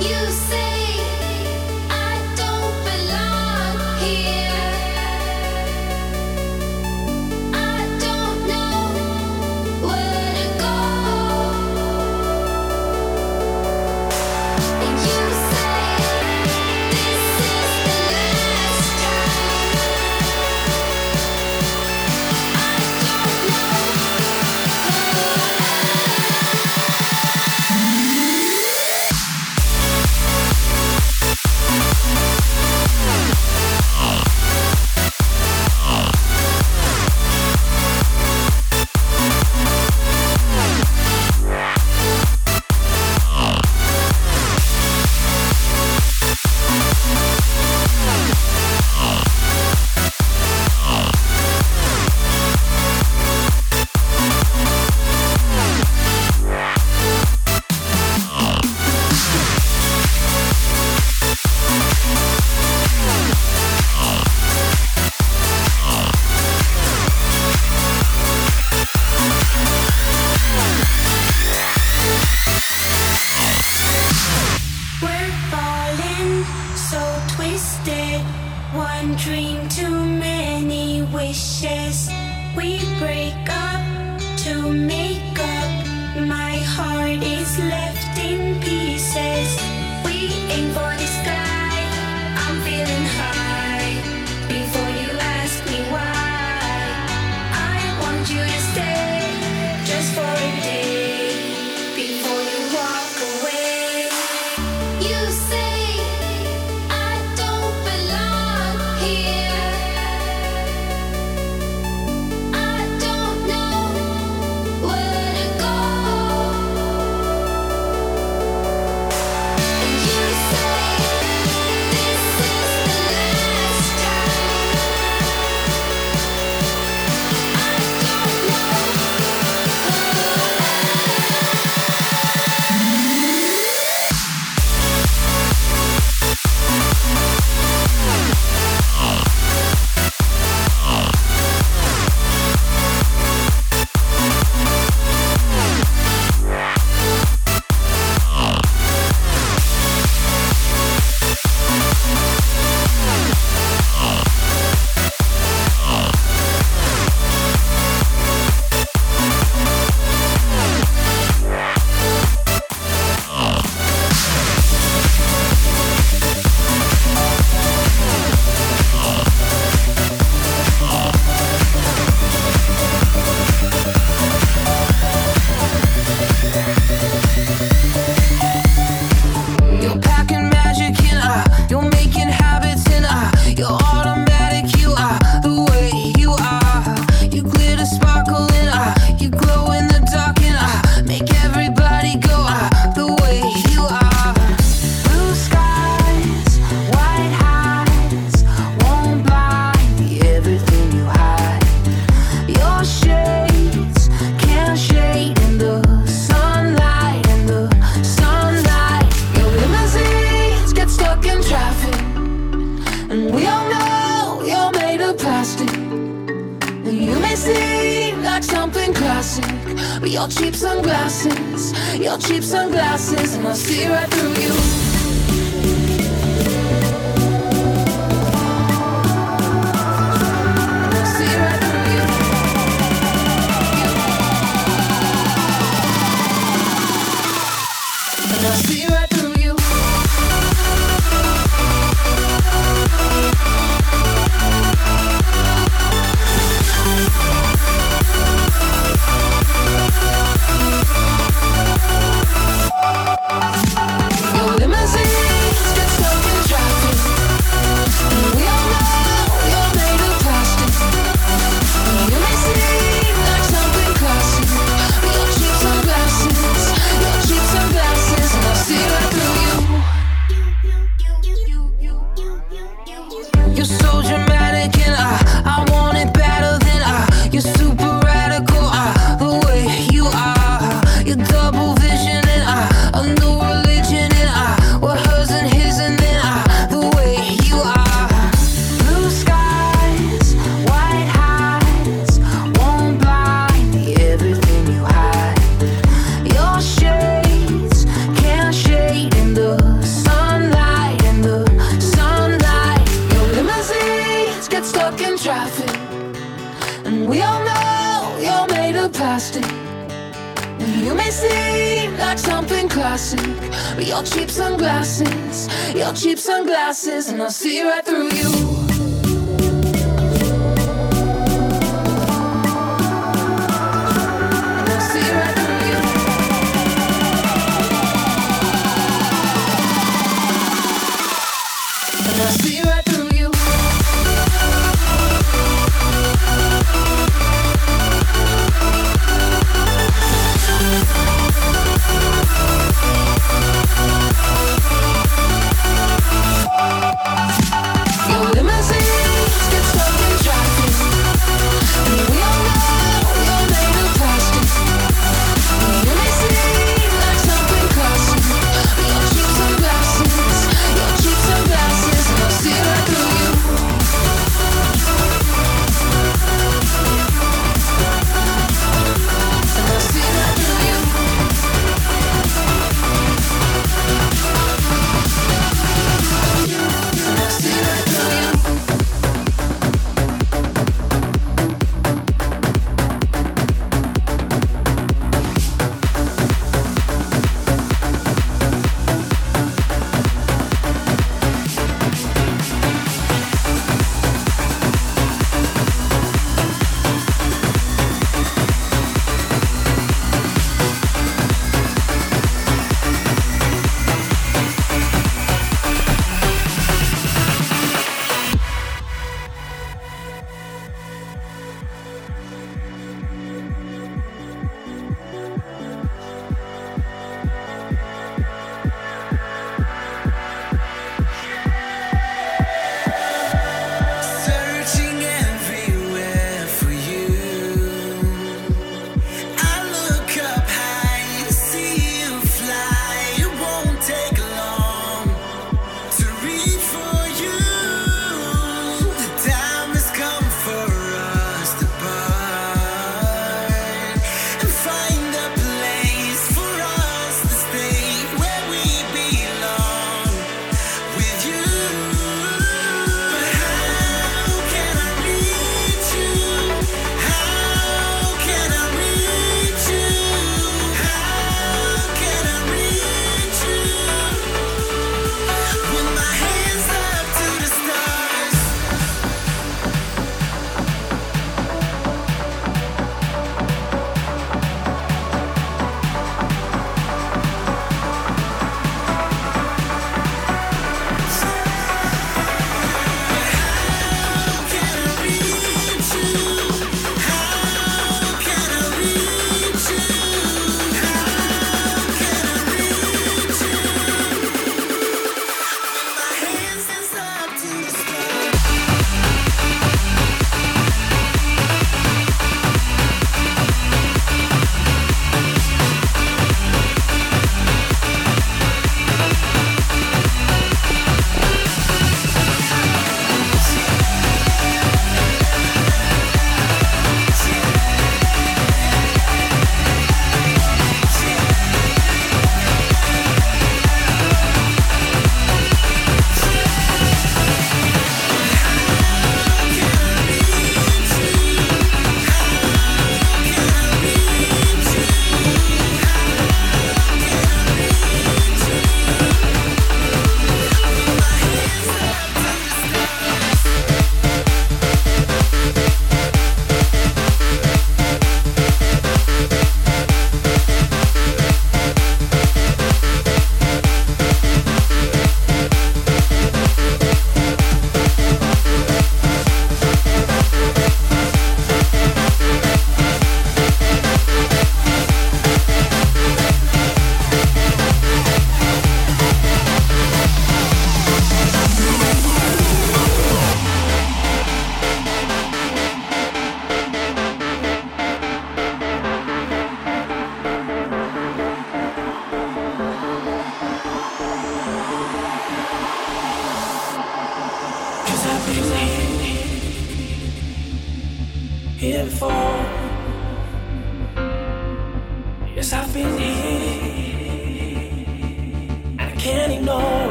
You say